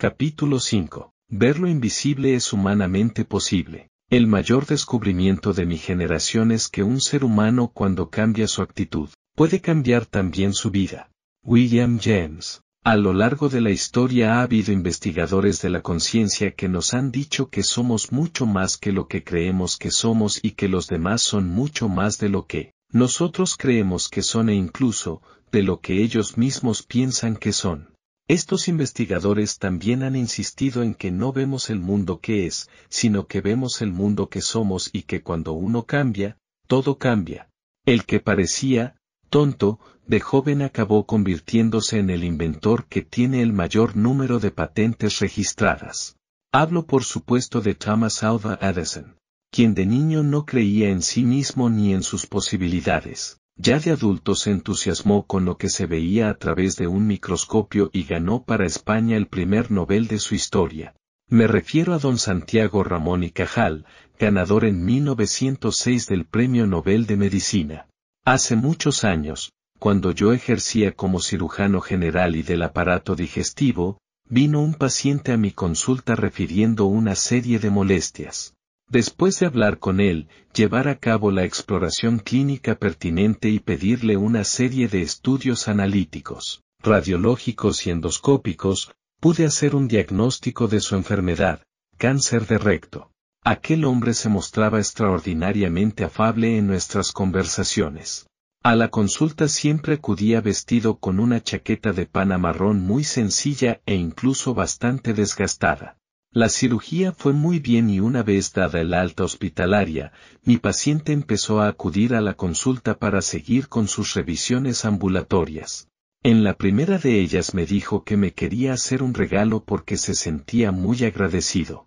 Capítulo 5. Ver lo invisible es humanamente posible. El mayor descubrimiento de mi generación es que un ser humano cuando cambia su actitud, puede cambiar también su vida. William James. A lo largo de la historia ha habido investigadores de la conciencia que nos han dicho que somos mucho más que lo que creemos que somos y que los demás son mucho más de lo que nosotros creemos que son e incluso de lo que ellos mismos piensan que son. Estos investigadores también han insistido en que no vemos el mundo que es, sino que vemos el mundo que somos y que cuando uno cambia, todo cambia. El que parecía, tonto, de joven acabó convirtiéndose en el inventor que tiene el mayor número de patentes registradas. Hablo por supuesto de Thomas Alva Edison, quien de niño no creía en sí mismo ni en sus posibilidades. Ya de adulto se entusiasmó con lo que se veía a través de un microscopio y ganó para España el primer Nobel de su historia. Me refiero a don Santiago Ramón y Cajal, ganador en 1906 del Premio Nobel de Medicina. Hace muchos años, cuando yo ejercía como cirujano general y del aparato digestivo, vino un paciente a mi consulta refiriendo una serie de molestias. Después de hablar con él, llevar a cabo la exploración clínica pertinente y pedirle una serie de estudios analíticos, radiológicos y endoscópicos, pude hacer un diagnóstico de su enfermedad, cáncer de recto. Aquel hombre se mostraba extraordinariamente afable en nuestras conversaciones. A la consulta siempre acudía vestido con una chaqueta de pana marrón muy sencilla e incluso bastante desgastada. La cirugía fue muy bien y una vez dada el alta hospitalaria, mi paciente empezó a acudir a la consulta para seguir con sus revisiones ambulatorias. En la primera de ellas me dijo que me quería hacer un regalo porque se sentía muy agradecido.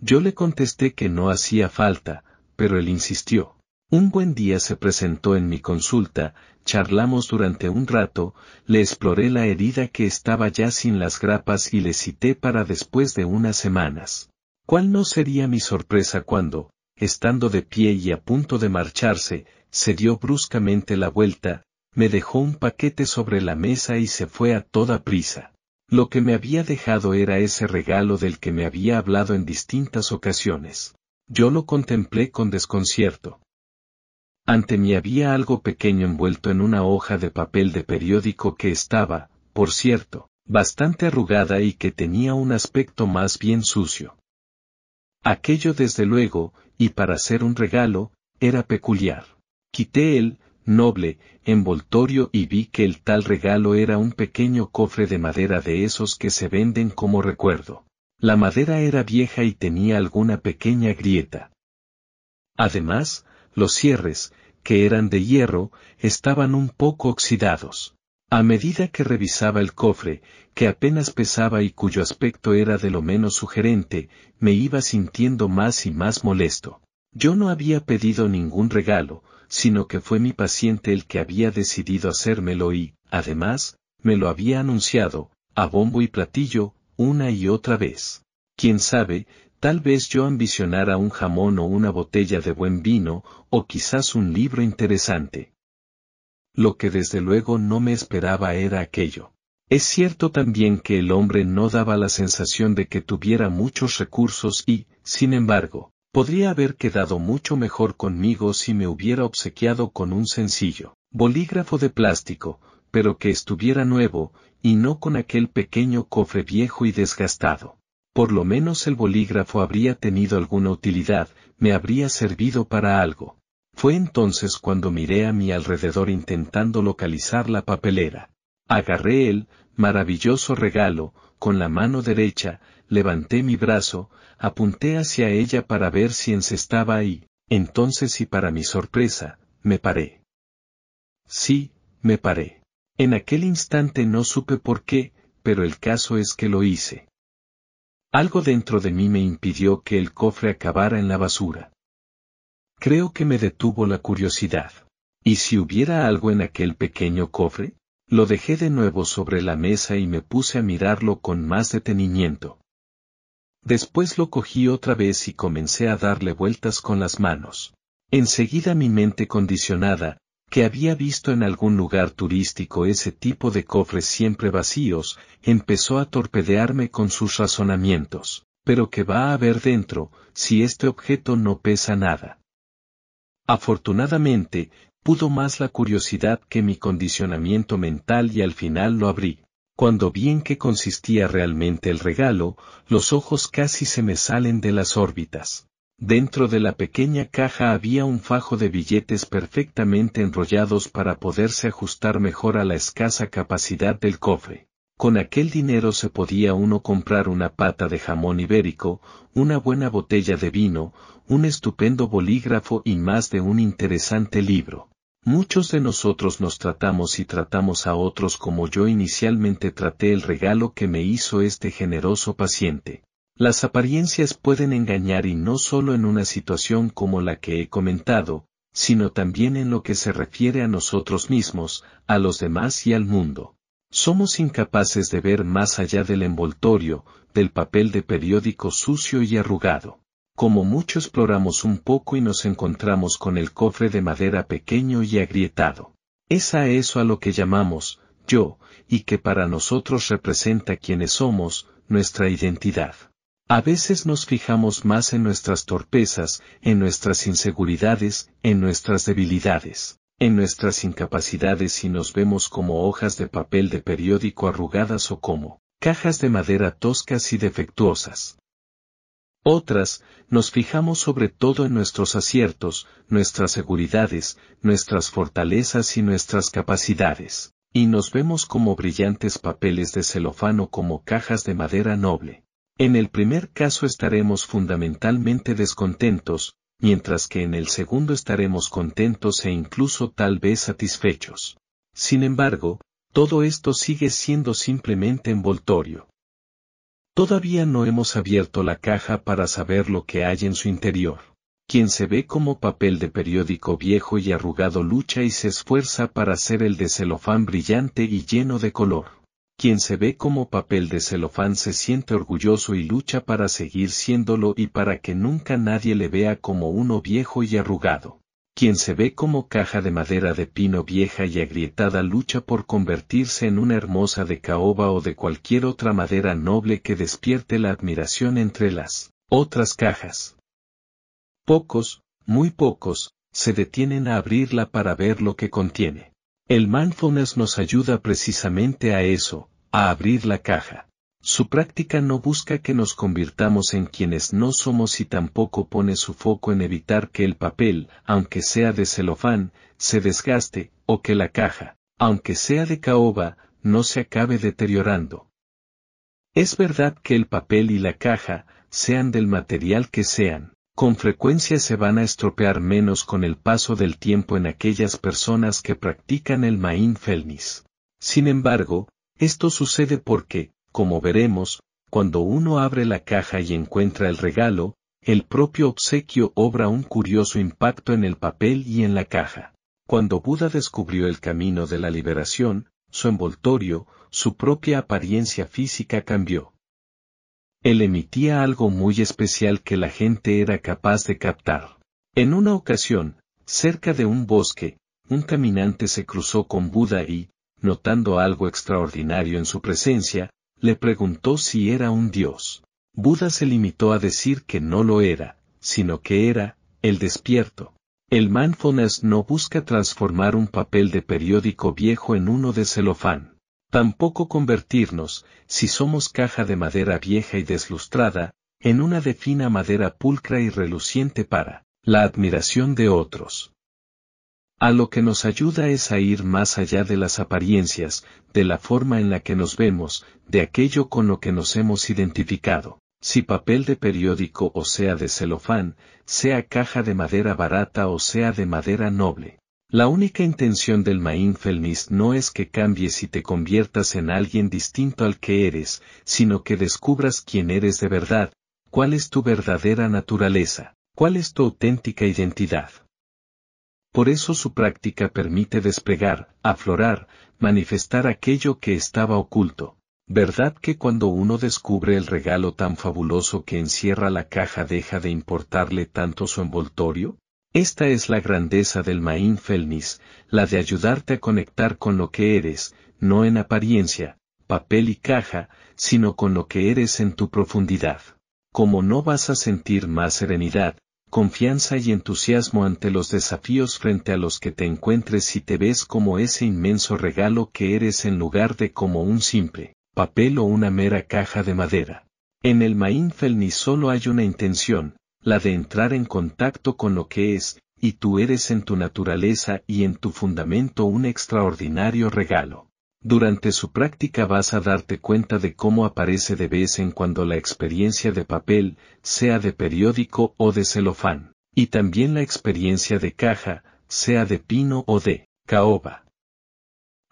Yo le contesté que no hacía falta, pero él insistió. Un buen día se presentó en mi consulta, charlamos durante un rato, le exploré la herida que estaba ya sin las grapas y le cité para después de unas semanas. ¿Cuál no sería mi sorpresa cuando, estando de pie y a punto de marcharse, se dio bruscamente la vuelta, me dejó un paquete sobre la mesa y se fue a toda prisa. Lo que me había dejado era ese regalo del que me había hablado en distintas ocasiones. Yo lo contemplé con desconcierto. Ante mí había algo pequeño envuelto en una hoja de papel de periódico que estaba, por cierto, bastante arrugada y que tenía un aspecto más bien sucio. Aquello desde luego, y para ser un regalo, era peculiar. Quité el, noble, envoltorio y vi que el tal regalo era un pequeño cofre de madera de esos que se venden como recuerdo. La madera era vieja y tenía alguna pequeña grieta. Además, los cierres, que eran de hierro, estaban un poco oxidados. A medida que revisaba el cofre, que apenas pesaba y cuyo aspecto era de lo menos sugerente, me iba sintiendo más y más molesto. Yo no había pedido ningún regalo, sino que fue mi paciente el que había decidido hacérmelo y, además, me lo había anunciado, a bombo y platillo, una y otra vez. Quién sabe, tal vez yo ambicionara un jamón o una botella de buen vino, o quizás un libro interesante. Lo que desde luego no me esperaba era aquello. Es cierto también que el hombre no daba la sensación de que tuviera muchos recursos y, sin embargo, Podría haber quedado mucho mejor conmigo si me hubiera obsequiado con un sencillo bolígrafo de plástico, pero que estuviera nuevo, y no con aquel pequeño cofre viejo y desgastado. Por lo menos el bolígrafo habría tenido alguna utilidad, me habría servido para algo. Fue entonces cuando miré a mi alrededor intentando localizar la papelera. Agarré el maravilloso regalo, con la mano derecha, levanté mi brazo, apunté hacia ella para ver si encestaba ahí, entonces y para mi sorpresa, me paré. Sí, me paré. En aquel instante no supe por qué, pero el caso es que lo hice. Algo dentro de mí me impidió que el cofre acabara en la basura. Creo que me detuvo la curiosidad. ¿Y si hubiera algo en aquel pequeño cofre? Lo dejé de nuevo sobre la mesa y me puse a mirarlo con más detenimiento. Después lo cogí otra vez y comencé a darle vueltas con las manos. Enseguida mi mente condicionada, que había visto en algún lugar turístico ese tipo de cofres siempre vacíos, empezó a torpedearme con sus razonamientos. Pero ¿qué va a haber dentro, si este objeto no pesa nada? Afortunadamente, pudo más la curiosidad que mi condicionamiento mental y al final lo abrí. Cuando vi en qué consistía realmente el regalo, los ojos casi se me salen de las órbitas. Dentro de la pequeña caja había un fajo de billetes perfectamente enrollados para poderse ajustar mejor a la escasa capacidad del cofre. Con aquel dinero se podía uno comprar una pata de jamón ibérico, una buena botella de vino, un estupendo bolígrafo y más de un interesante libro. Muchos de nosotros nos tratamos y tratamos a otros como yo inicialmente traté el regalo que me hizo este generoso paciente. Las apariencias pueden engañar y no solo en una situación como la que he comentado, sino también en lo que se refiere a nosotros mismos, a los demás y al mundo. Somos incapaces de ver más allá del envoltorio, del papel de periódico sucio y arrugado. Como mucho exploramos un poco y nos encontramos con el cofre de madera pequeño y agrietado. Es a eso a lo que llamamos, yo, y que para nosotros representa quienes somos, nuestra identidad. A veces nos fijamos más en nuestras torpezas, en nuestras inseguridades, en nuestras debilidades en nuestras incapacidades y nos vemos como hojas de papel de periódico arrugadas o como cajas de madera toscas y defectuosas. Otras, nos fijamos sobre todo en nuestros aciertos, nuestras seguridades, nuestras fortalezas y nuestras capacidades, y nos vemos como brillantes papeles de celofano como cajas de madera noble. En el primer caso estaremos fundamentalmente descontentos, mientras que en el segundo estaremos contentos e incluso tal vez satisfechos. Sin embargo, todo esto sigue siendo simplemente envoltorio. Todavía no hemos abierto la caja para saber lo que hay en su interior. Quien se ve como papel de periódico viejo y arrugado lucha y se esfuerza para ser el de celofán brillante y lleno de color. Quien se ve como papel de celofán se siente orgulloso y lucha para seguir siéndolo y para que nunca nadie le vea como uno viejo y arrugado. Quien se ve como caja de madera de pino vieja y agrietada lucha por convertirse en una hermosa de caoba o de cualquier otra madera noble que despierte la admiración entre las otras cajas. Pocos, muy pocos, se detienen a abrirla para ver lo que contiene. El mindfulness nos ayuda precisamente a eso, a abrir la caja. Su práctica no busca que nos convirtamos en quienes no somos y tampoco pone su foco en evitar que el papel, aunque sea de celofán, se desgaste, o que la caja, aunque sea de caoba, no se acabe deteriorando. Es verdad que el papel y la caja, sean del material que sean, con frecuencia se van a estropear menos con el paso del tiempo en aquellas personas que practican el mindfulness. Sin embargo, esto sucede porque, como veremos, cuando uno abre la caja y encuentra el regalo, el propio obsequio obra un curioso impacto en el papel y en la caja. Cuando Buda descubrió el camino de la liberación, su envoltorio, su propia apariencia física cambió. Él emitía algo muy especial que la gente era capaz de captar. En una ocasión, cerca de un bosque, un caminante se cruzó con Buda y, notando algo extraordinario en su presencia, le preguntó si era un dios. Buda se limitó a decir que no lo era, sino que era, el despierto. El mindfulness no busca transformar un papel de periódico viejo en uno de celofán. Tampoco convertirnos, si somos caja de madera vieja y deslustrada, en una de fina madera pulcra y reluciente para la admiración de otros. A lo que nos ayuda es a ir más allá de las apariencias, de la forma en la que nos vemos, de aquello con lo que nos hemos identificado. Si papel de periódico o sea de celofán, sea caja de madera barata o sea de madera noble. La única intención del mindfulness no es que cambies y te conviertas en alguien distinto al que eres, sino que descubras quién eres de verdad, cuál es tu verdadera naturaleza, cuál es tu auténtica identidad. Por eso su práctica permite desplegar, aflorar, manifestar aquello que estaba oculto. ¿Verdad que cuando uno descubre el regalo tan fabuloso que encierra la caja deja de importarle tanto su envoltorio? Esta es la grandeza del mindfulness, la de ayudarte a conectar con lo que eres, no en apariencia, papel y caja, sino con lo que eres en tu profundidad. Como no vas a sentir más serenidad, confianza y entusiasmo ante los desafíos frente a los que te encuentres si te ves como ese inmenso regalo que eres en lugar de como un simple papel o una mera caja de madera. En el mindfulness solo hay una intención, la de entrar en contacto con lo que es, y tú eres en tu naturaleza y en tu fundamento un extraordinario regalo. Durante su práctica vas a darte cuenta de cómo aparece de vez en cuando la experiencia de papel, sea de periódico o de celofán, y también la experiencia de caja, sea de pino o de caoba.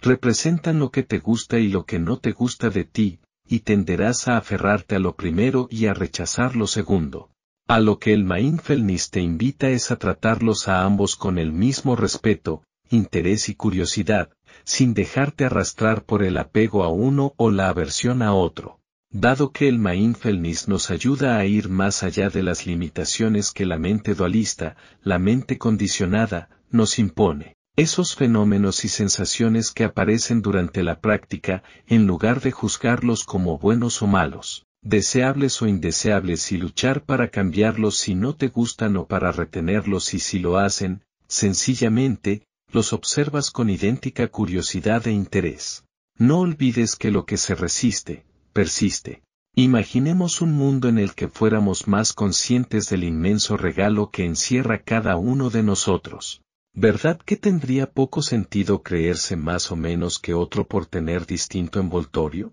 Representan lo que te gusta y lo que no te gusta de ti, y tenderás a aferrarte a lo primero y a rechazar lo segundo. A lo que el mindfulness te invita es a tratarlos a ambos con el mismo respeto, interés y curiosidad, sin dejarte arrastrar por el apego a uno o la aversión a otro. Dado que el mindfulness nos ayuda a ir más allá de las limitaciones que la mente dualista, la mente condicionada, nos impone. Esos fenómenos y sensaciones que aparecen durante la práctica, en lugar de juzgarlos como buenos o malos, deseables o indeseables y luchar para cambiarlos si no te gustan o para retenerlos y si lo hacen, sencillamente, los observas con idéntica curiosidad e interés. No olvides que lo que se resiste, persiste. Imaginemos un mundo en el que fuéramos más conscientes del inmenso regalo que encierra cada uno de nosotros. ¿Verdad que tendría poco sentido creerse más o menos que otro por tener distinto envoltorio?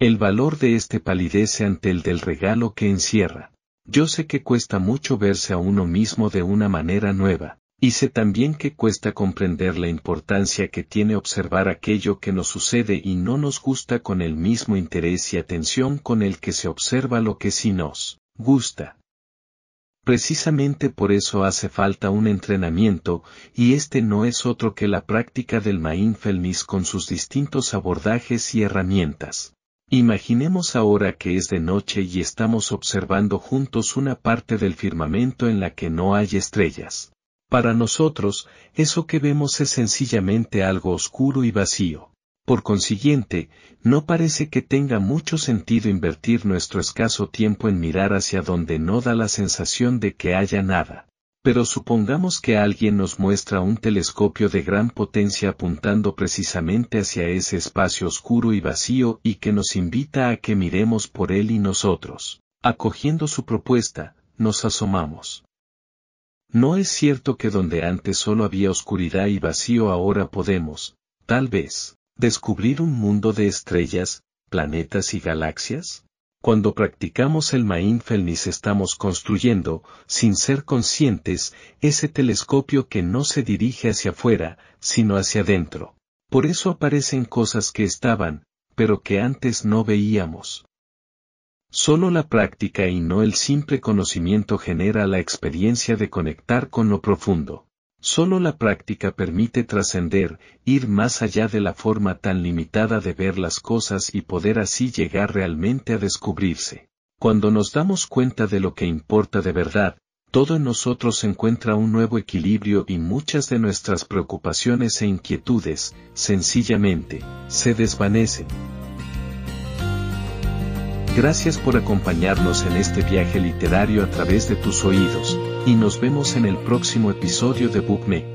El valor de este palidece ante el del regalo que encierra. Yo sé que cuesta mucho verse a uno mismo de una manera nueva, y sé también que cuesta comprender la importancia que tiene observar aquello que nos sucede y no nos gusta con el mismo interés y atención con el que se observa lo que sí nos gusta. Precisamente por eso hace falta un entrenamiento, y este no es otro que la práctica del mindfulness con sus distintos abordajes y herramientas. Imaginemos ahora que es de noche y estamos observando juntos una parte del firmamento en la que no hay estrellas. Para nosotros, eso que vemos es sencillamente algo oscuro y vacío. Por consiguiente, no parece que tenga mucho sentido invertir nuestro escaso tiempo en mirar hacia donde no da la sensación de que haya nada. Pero supongamos que alguien nos muestra un telescopio de gran potencia apuntando precisamente hacia ese espacio oscuro y vacío y que nos invita a que miremos por él y nosotros. Acogiendo su propuesta, nos asomamos. No es cierto que donde antes solo había oscuridad y vacío ahora podemos, tal vez, descubrir un mundo de estrellas, planetas y galaxias? Cuando practicamos el mindfulness estamos construyendo, sin ser conscientes, ese telescopio que no se dirige hacia afuera, sino hacia adentro. Por eso aparecen cosas que estaban, pero que antes no veíamos. Solo la práctica y no el simple conocimiento genera la experiencia de conectar con lo profundo. Solo la práctica permite trascender, ir más allá de la forma tan limitada de ver las cosas y poder así llegar realmente a descubrirse. Cuando nos damos cuenta de lo que importa de verdad, todo en nosotros encuentra un nuevo equilibrio y muchas de nuestras preocupaciones e inquietudes, sencillamente, se desvanecen. Gracias por acompañarnos en este viaje literario a través de tus oídos, y nos vemos en el próximo episodio de Bookme.